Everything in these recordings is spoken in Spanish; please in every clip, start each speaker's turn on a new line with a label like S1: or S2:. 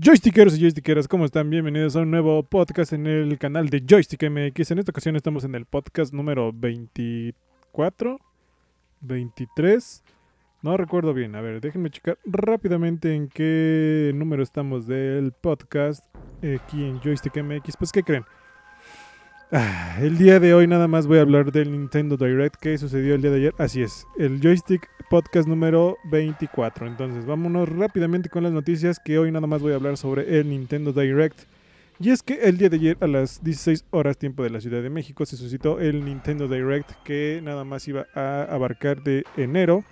S1: Joystickeros y joystickeras, ¿cómo están? Bienvenidos a un nuevo podcast en el canal de Joystick MX. En esta ocasión estamos en el podcast número 24, 23. No recuerdo bien. A ver, déjenme checar rápidamente en qué número estamos del podcast aquí en Joystick MX. Pues, ¿qué creen? Ah, el día de hoy nada más voy a hablar del Nintendo Direct que sucedió el día de ayer. Así es, el Joystick Podcast número 24. Entonces, vámonos rápidamente con las noticias que hoy nada más voy a hablar sobre el Nintendo Direct. Y es que el día de ayer a las 16 horas tiempo de la Ciudad de México se suscitó el Nintendo Direct que nada más iba a abarcar de enero,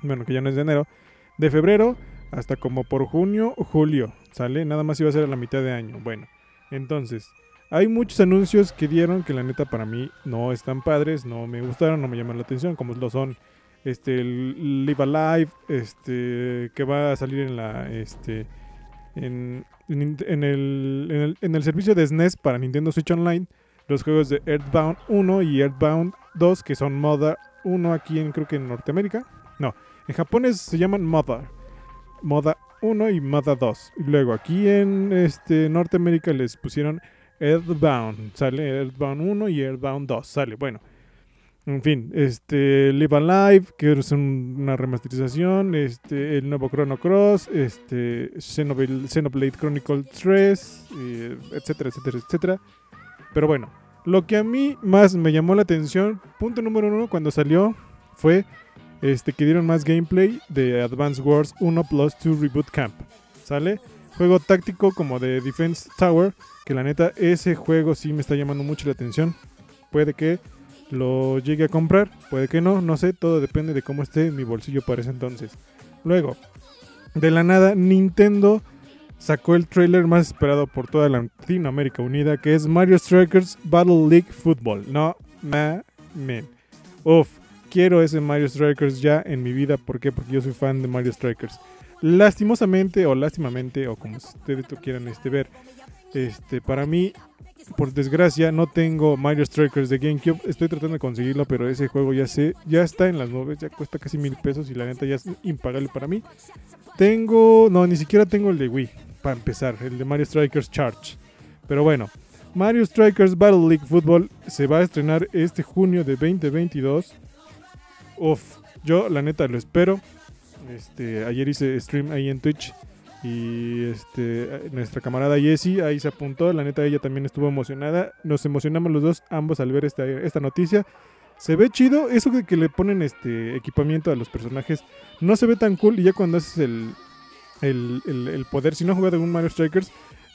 S1: bueno que ya no es de enero, de febrero hasta como por junio o julio, ¿sale? Nada más iba a ser a la mitad de año. Bueno, entonces, hay muchos anuncios que dieron que la neta para mí no están padres, no me gustaron, no me llaman la atención, como lo son este Live Alive, este que va a salir en la este en, en, el, en, el, servicio de SNES para Nintendo Switch Online, los juegos de Earthbound 1 y Earthbound 2 que son Moda 1 aquí en creo que en Norteamérica. No, en Japón es- se llaman Moda. Moda 1 y Moda 2. Y luego aquí en este Norteamérica les pusieron Earthbound, sale Earthbound 1 y Earthbound 2, sale, bueno. En fin, este Live Alive, que es un- una remasterización, este el nuevo Chrono Cross, este Xenoblade, Xenoblade Chronicle 3, eh, etcétera, etcétera, etcétera. Pero bueno, lo que a mí más me llamó la atención, punto número uno, cuando salió, fue este que dieron más gameplay de Advance Wars 1 Plus 2 Reboot Camp. ¿Sale? Juego táctico como de Defense Tower, que la neta ese juego sí me está llamando mucho la atención. Puede que lo llegue a comprar, puede que no, no sé, todo depende de cómo esté mi bolsillo para ese entonces. Luego, de la nada, Nintendo sacó el trailer más esperado por toda Latinoamérica Unida, que es Mario Strikers Battle League Football. No, mamen. Uf, quiero ese Mario Strikers ya en mi vida. ¿Por qué? Porque yo soy fan de Mario Strikers. Lastimosamente o lástimamente o como ustedes quieran este, ver, este, para mí, por desgracia, no tengo Mario Strikers de GameCube. Estoy tratando de conseguirlo, pero ese juego ya sé, ya está en las nubes, ya cuesta casi mil pesos y la neta ya es impagable para mí. Tengo, no, ni siquiera tengo el de Wii, para empezar, el de Mario Strikers Charge. Pero bueno, Mario Strikers Battle League Football se va a estrenar este junio de 2022. Uf, yo la neta lo espero. Este, ayer hice stream ahí en Twitch y este nuestra camarada Jessie ahí se apuntó, la neta ella también estuvo emocionada. Nos emocionamos los dos ambos al ver esta, esta noticia. Se ve chido, eso de que le ponen este equipamiento a los personajes no se ve tan cool y ya cuando haces el, el, el- poder, si no has jugado un Mario Strikers,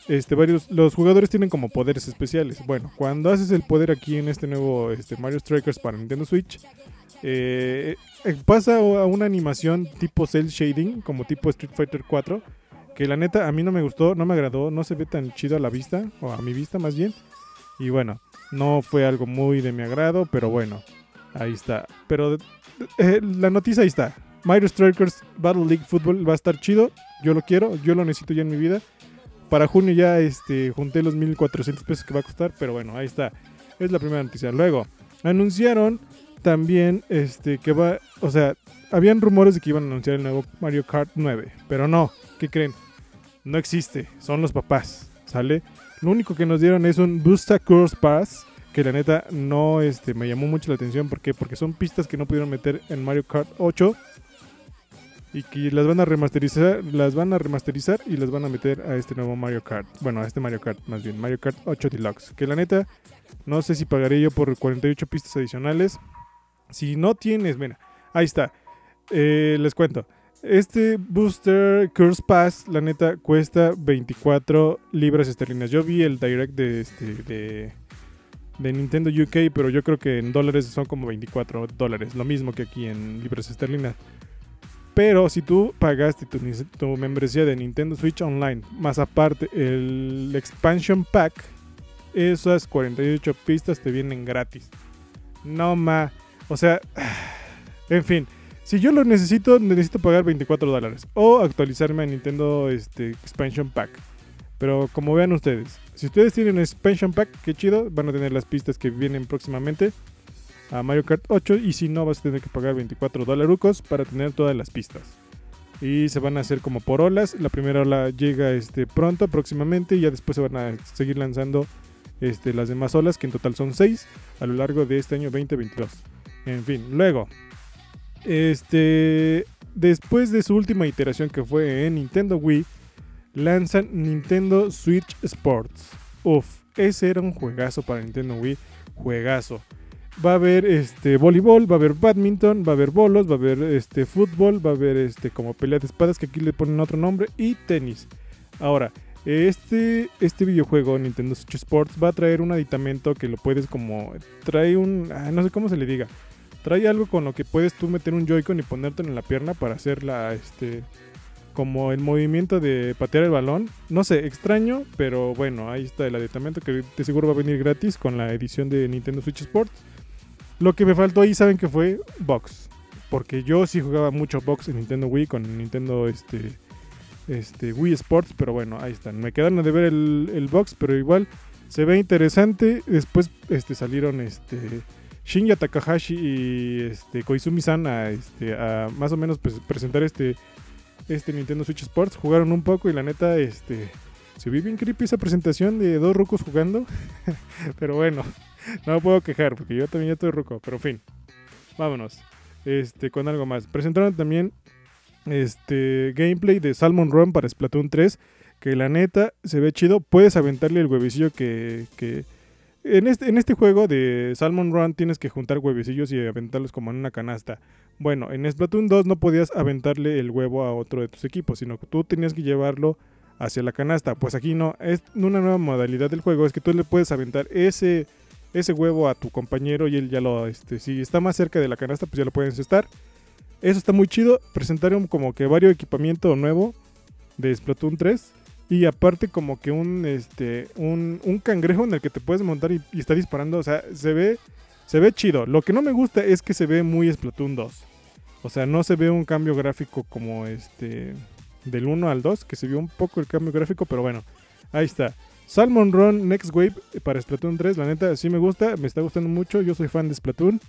S1: este, varios, los jugadores tienen como poderes especiales. Bueno, cuando haces el poder aquí en este nuevo este, Mario Strikers para Nintendo Switch, eh, eh, pasa a una animación tipo cel shading, como tipo Street Fighter 4, que la neta a mí no me gustó, no me agradó, no se ve tan chido a la vista, o a mi vista más bien. Y bueno, no fue algo muy de mi agrado, pero bueno, ahí está. Pero eh, la noticia ahí está. Mario Strikers Battle League Football va a estar chido, yo lo quiero, yo lo necesito ya en mi vida. Para junio ya este, junté los 1400 pesos que va a costar, pero bueno, ahí está. Es la primera noticia. Luego, anunciaron también este que va, o sea, habían rumores de que iban a anunciar el nuevo Mario Kart 9, pero no, ¿qué creen? No existe, son los papás, ¿sale? Lo único que nos dieron es un Booster Course Pass, que la neta no este, me llamó mucho la atención, ¿por qué? Porque son pistas que no pudieron meter en Mario Kart 8 y que las van a remasterizar, las van a remasterizar y las van a meter a este nuevo Mario Kart. Bueno, a este Mario Kart más bien, Mario Kart 8 Deluxe, que la neta no sé si pagaré yo por 48 pistas adicionales. Si no tienes, mira, ahí está. Eh, les cuento. Este Booster Curse Pass, la neta, cuesta 24 libras esterlinas. Yo vi el direct de, este, Nintendo UK, pero yo creo que en dólares son como 24 dólares. Lo mismo que aquí en libras esterlinas. Pero si tú pagaste tu, tu membresía de Nintendo Switch Online, más aparte el Expansion Pack, esas 48 pistas te vienen gratis. No ma. O sea, en fin. Si yo lo necesito, necesito pagar 24 dólares. O actualizarme a Nintendo este, Expansion Pack. Pero como vean ustedes, si ustedes tienen Expansion Pack, qué chido, van a tener las pistas que vienen próximamente a Mario Kart 8. Y si no, vas a tener que pagar 24 dólares para tener todas las pistas. y se van a hacer como por olas. La primera ola llega este pronto, próximamente, y ya después se van a seguir lanzando este, las demás olas, que en total son 6 a lo largo de este año 2022. En fin, luego, este, después de su última iteración que fue en Nintendo Wii, lanzan Nintendo Switch Sports. Uf, ese era un juegazo para Nintendo Wii, juegazo. Va a haber este voleibol, va a haber badminton, va a haber bolos, va a haber este fútbol, va a haber este como pelea de espadas que aquí le ponen otro nombre y tenis. Ahora, este, este videojuego Nintendo Switch Sports va a traer un aditamento que lo puedes como trae un ah, no sé cómo se le diga. Trae algo con lo que puedes tú meter un Joy-Con y ponértelo en la pierna para hacer la este como el movimiento de patear el balón. No sé, extraño, pero bueno, ahí está el aditamento que de seguro va a venir gratis con la edición de Nintendo Switch Sports. Lo que me faltó ahí, ¿saben que fue? Box. Porque yo sí jugaba mucho box en Nintendo Wii con Nintendo este, este, Wii Sports, pero bueno, ahí están. Me quedaron de ver el, box, pero igual se ve interesante. Después este, salieron este, Shinya Takahashi y este, Koizumi-san a, este, más o menos pues, presentar este, este Nintendo Switch Sports. Jugaron un poco y la neta, este, se ve bien creepy esa presentación de dos rucos jugando. pero bueno, no me puedo quejar porque yo también ya estoy ruco, pero en fin. Vámonos. Este, con algo más. Presentaron también este gameplay de Salmon Run para Splatoon 3. Que la neta se ve chido. Puedes aventarle el huevecillo que en, este, en este juego de Salmon Run tienes que juntar huevecillos y aventarlos como en una canasta. Bueno, en Splatoon 2 no podías aventarle el huevo a otro de tus equipos, sino que tú tenías que llevarlo hacia la canasta. Pues aquí no, es una nueva modalidad del juego, es que tú le puedes aventar ese ese huevo a tu compañero y él ya lo, este, si está más cerca de la canasta, pues ya lo pueden estar. Eso está muy chido. Presentaron como que varios equipamiento nuevo de Splatoon 3. Y aparte como que un, este, un, un cangrejo en el que te puedes montar y, está disparando. O sea, se ve, se ve chido. Lo que no me gusta es que se ve muy Splatoon 2. O sea, no se ve un cambio gráfico como este del 1 al 2, que se vio un poco el cambio gráfico, pero bueno, ahí está. Salmon Run Next Wave para Splatoon 3. La neta, sí me gusta, me está gustando mucho. Yo soy fan de Splatoon.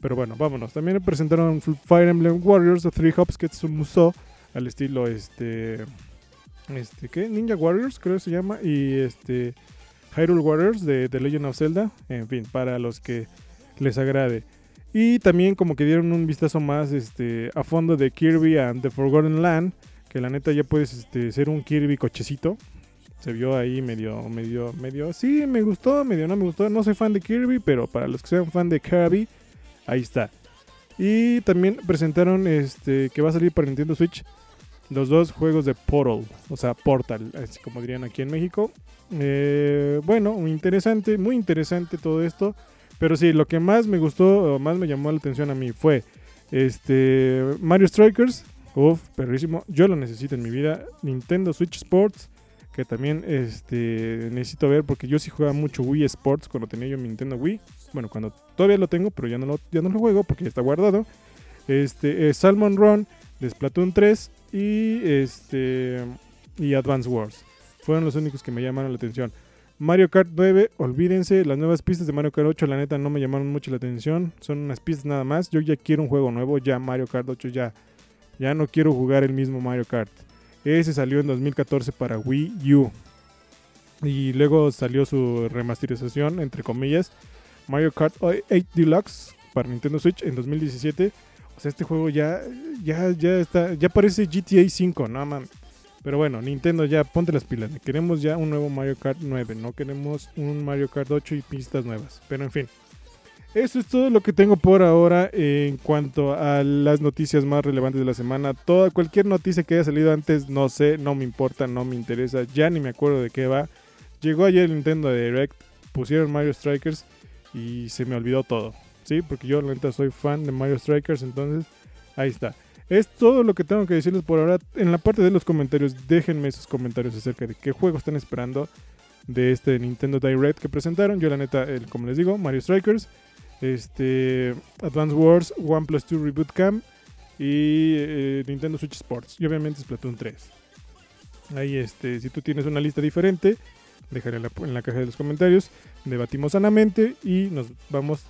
S1: Pero bueno, vámonos. También presentaron Fire Emblem Warriors Three Hops, que es un museo al estilo este. Este, ¿qué? Ninja Warriors, creo que se llama. Y este. Hyrule Warriors de The Legend of Zelda. En fin, para los que les agrade. Y también como que dieron un vistazo más este, a fondo de Kirby and the Forgotten Land. Que la neta ya puedes este, ser un Kirby cochecito se vio ahí medio, medio, medio, sí, me gustó, medio no me gustó. No soy fan de Kirby, pero para los que sean fan de Kirby, ahí está. Y también presentaron este que va a salir para Nintendo Switch los dos juegos de Portal, o sea, Portal, así como dirían aquí en México. Eh, bueno, muy interesante, muy interesante todo esto. Pero sí, lo que más me gustó, o más me llamó la atención a mí fue este Mario Strikers. Uf, perrísimo. Yo lo necesito en mi vida. Nintendo Switch Sports que también este, necesito ver porque yo sí jugaba mucho Wii Sports cuando tenía yo mi Nintendo Wii. Bueno, cuando todavía lo tengo, pero ya no lo, ya no lo juego porque ya está guardado. Este, Salmon Run de Splatoon 3 y este y Advance Wars. Fueron los únicos que me llamaron la atención. Mario Kart 9, olvídense, las nuevas pistas de Mario Kart 8 la neta no me llamaron mucho la atención, son unas pistas nada más. Yo ya quiero un juego nuevo, ya Mario Kart 8 ya ya no quiero jugar el mismo Mario Kart. Ese salió en 2014 para Wii U. Y luego salió su remasterización, entre comillas, Mario Kart 8 Deluxe para Nintendo Switch en 2017. O sea, este juego ya, ya, ya está, ya parece GTA 5, no mames. Pero bueno, Nintendo ya ponte las pilas. Queremos ya un nuevo Mario Kart 9, no queremos un Mario Kart 8 y pistas nuevas. Pero en fin. Eso es todo lo que tengo por ahora en cuanto a las noticias más relevantes de la semana. Toda cualquier noticia que haya salido antes, no sé, no me importa, no me interesa, ya ni me acuerdo de qué va. Llegó ayer el Nintendo Direct, pusieron Mario Strikers y se me olvidó todo. Sí, porque yo realmente soy fan de Mario Strikers, entonces ahí está. Es todo lo que tengo que decirles por ahora. En la parte de los comentarios, déjenme sus comentarios acerca de qué juego están esperando de este Nintendo Direct que presentaron. Yo la neta, el, como les digo, Mario Strikers este, Advance Wars, OnePlus 2 Reboot Camp y eh, Nintendo Switch Sports. Y obviamente Splatoon 3. Ahí, este, si tú tienes una lista diferente, déjala en la, caja de los comentarios. Debatimos sanamente y nos vamos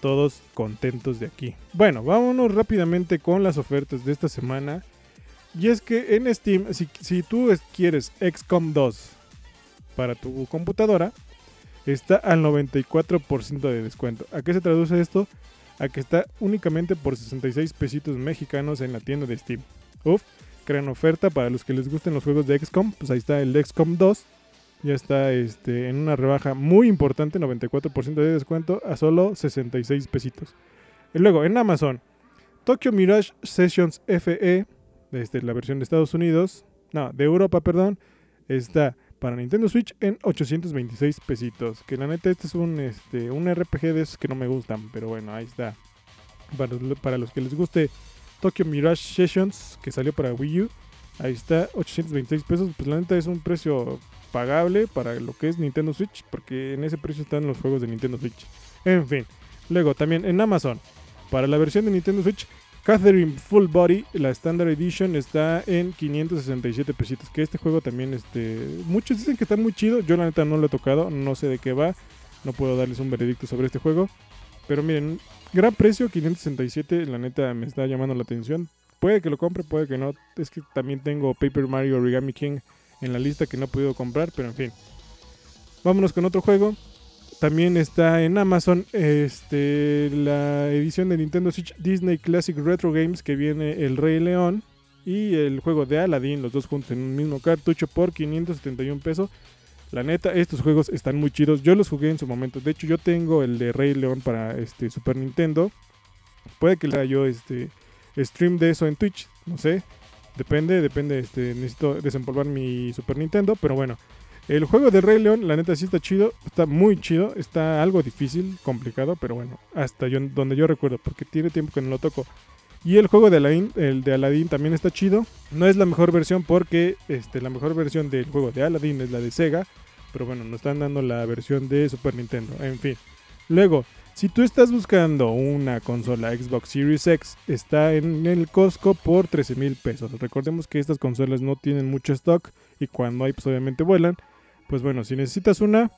S1: todos contentos de aquí. Bueno, vámonos rápidamente con las ofertas de esta semana. Y es que en Steam, si, tú quieres XCOM 2 para tu computadora, está al 94% de descuento. ¿A qué se traduce esto? A que está únicamente por 66 pesitos mexicanos en la tienda de Steam. Uf, crean oferta para los que les gusten los juegos de XCOM. Pues ahí está el XCOM 2. Ya está este, en una rebaja muy importante, 94% de descuento, a solo 66 pesitos. Y luego en Amazon, Tokyo Mirage Sessions FE, desde la versión de Estados Unidos, no, de Europa, perdón, está para Nintendo Switch en 826 pesitos. Que la neta este es un, este, un RPG de esos que no me gustan, pero bueno, ahí está. Para, para los que les guste Tokyo Mirage Sessions, que salió para Wii U, ahí está, 826 pesos. Pues la neta es un precio pagable para lo que es Nintendo Switch, porque en ese precio están los juegos de Nintendo Switch. En fin, luego también en Amazon, para la versión de Nintendo Switch, Catherine Full Body, la Standard Edition, está en 567 pesitos. Que este juego también, este, muchos dicen que está muy chido. Yo la neta no lo he tocado, no sé de qué va. No puedo darles un veredicto sobre este juego. Pero miren, gran precio, 567, la neta me está llamando la atención. Puede que lo compre, puede que no. Es que también tengo Paper Mario Origami King en la lista que no he podido comprar, pero en fin. Vámonos con otro juego. También está en Amazon este, la edición de Nintendo Switch Disney Classic Retro Games que viene El Rey León y el juego de Aladdin, los dos juntos en un mismo cartucho por 571 pesos. La neta, estos juegos están muy chidos. Yo los jugué en su momento. De hecho, yo tengo el de Rey León para este Super Nintendo. Puede que le haga yo este stream de eso en Twitch, no sé. Depende, depende, este, necesito desempolvar mi Super Nintendo, pero bueno. El juego de Rey León, la neta sí está chido, está muy chido, está algo difícil, complicado, pero bueno, hasta yo, donde yo recuerdo, porque tiene tiempo que no lo toco. Y el juego de Aladdin, el de Aladdin también está chido. No es la mejor versión porque este, la mejor versión del juego de Aladdin es la de Sega. Pero bueno, nos están dando la versión de Super Nintendo. En fin. Luego, si tú estás buscando una consola Xbox Series X, está en el Costco por 13 mil pesos. Recordemos que estas consolas no tienen mucho stock y cuando hay, pues obviamente vuelan. Pues bueno, si necesitas una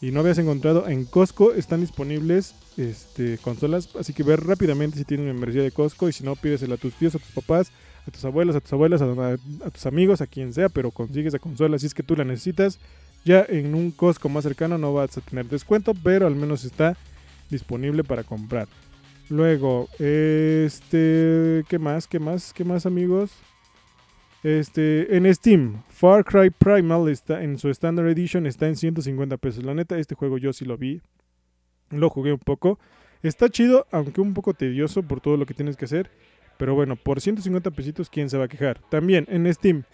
S1: y no habías encontrado en Costco, están disponibles este, consolas. Así que ver rápidamente si tienen membresía de Costco y si no, pídesela a tus tíos, a tus papás, a tus abuelos, a tus abuelas, a, tus amigos, a quien sea, pero consigues la consola si es que tú la necesitas. Ya en un Costco más cercano no vas a tener descuento, pero al menos está disponible para comprar. Luego, este, ¿qué más? ¿Qué más? ¿Qué más, amigos? Este, en Steam, Far Cry Primal está en su Standard Edition, está en 150 pesos. La neta, este juego yo sí lo vi. Lo jugué un poco. Está chido, aunque un poco tedioso por todo lo que tienes que hacer. Pero bueno, por 150 pesitos, ¿quién se va a quejar? También en Steam,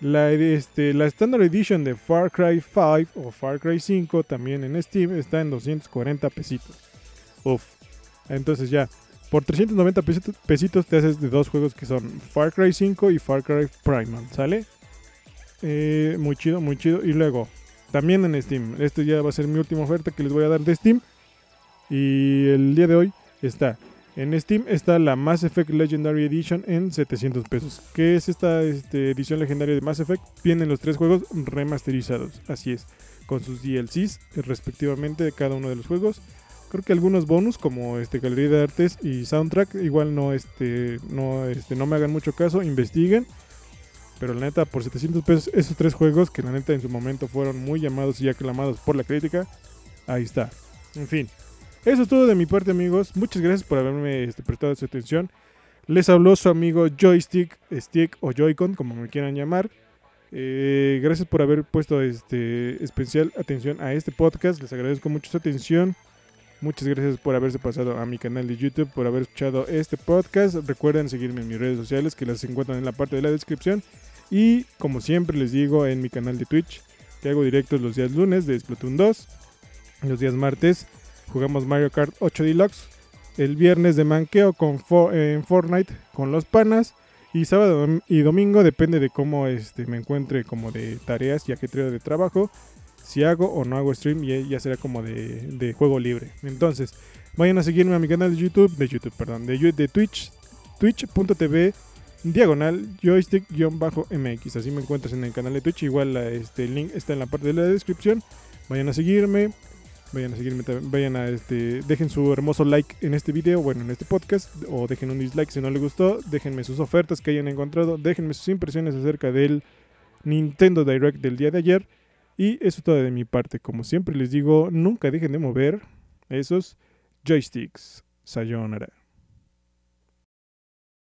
S1: la, este, la Standard Edition de Far Cry 5 o Far Cry 5 también en Steam está en 240 pesitos. Uf. Entonces ya, por 390 pesitos, te haces de dos juegos que son Far Cry 5 y Far Cry Primal, ¿sale? Eh, muy chido, muy chido. Y luego, también en Steam. Este ya va a ser mi última oferta que les voy a dar de Steam. Y el día de hoy está. En Steam está la Mass Effect Legendary Edition en 700 pesos. ¿Qué es esta este, edición legendaria de Mass Effect? Vienen los tres juegos remasterizados. Así es. Con sus DLCs respectivamente de cada uno de los juegos creo que algunos bonus como este galería de artes y soundtrack igual no este no este no me hagan mucho caso investiguen. Pero la neta por 700 pesos esos tres juegos que la neta en su momento fueron muy llamados y aclamados por la crítica ahí está. En fin eso es todo de mi parte amigos. Muchas gracias por haberme este, prestado su atención. Les habló su amigo joystick stick o joycon como me quieran llamar. Eh, gracias por haber puesto este especial atención a este podcast. Les agradezco mucho su atención Muchas gracias por haberse pasado a mi canal de YouTube, por haber escuchado este podcast. Recuerden seguirme en mis redes sociales que las encuentran en la parte de la descripción. Y como siempre les digo en mi canal de Twitch, que hago directos los días lunes de Splatoon 2. Los días martes jugamos Mario Kart 8 Deluxe. El viernes de manqueo con en Fortnite con los panas. Y sábado y domingo depende de cómo este, me encuentre como de tareas y ajetreo de trabajo si hago o no hago stream, ya, ya será como de, juego libre. Entonces, vayan a seguirme a mi canal de YouTube, de YouTube, perdón, de, Twitch, twitch.tv diagonal joystick-mx. Así me encuentras en el canal de Twitch. Igual este, el link está en la parte de la descripción. Vayan a seguirme. Vayan a seguirme, vayan a este, dejen su hermoso like en este video, bueno, en este podcast, o dejen un dislike si no les gustó, déjenme sus ofertas que hayan encontrado, déjenme sus impresiones acerca del Nintendo Direct del día de ayer. Y eso todo de mi parte. Como siempre les digo, nunca dejen de mover esos joysticks. Sayonara.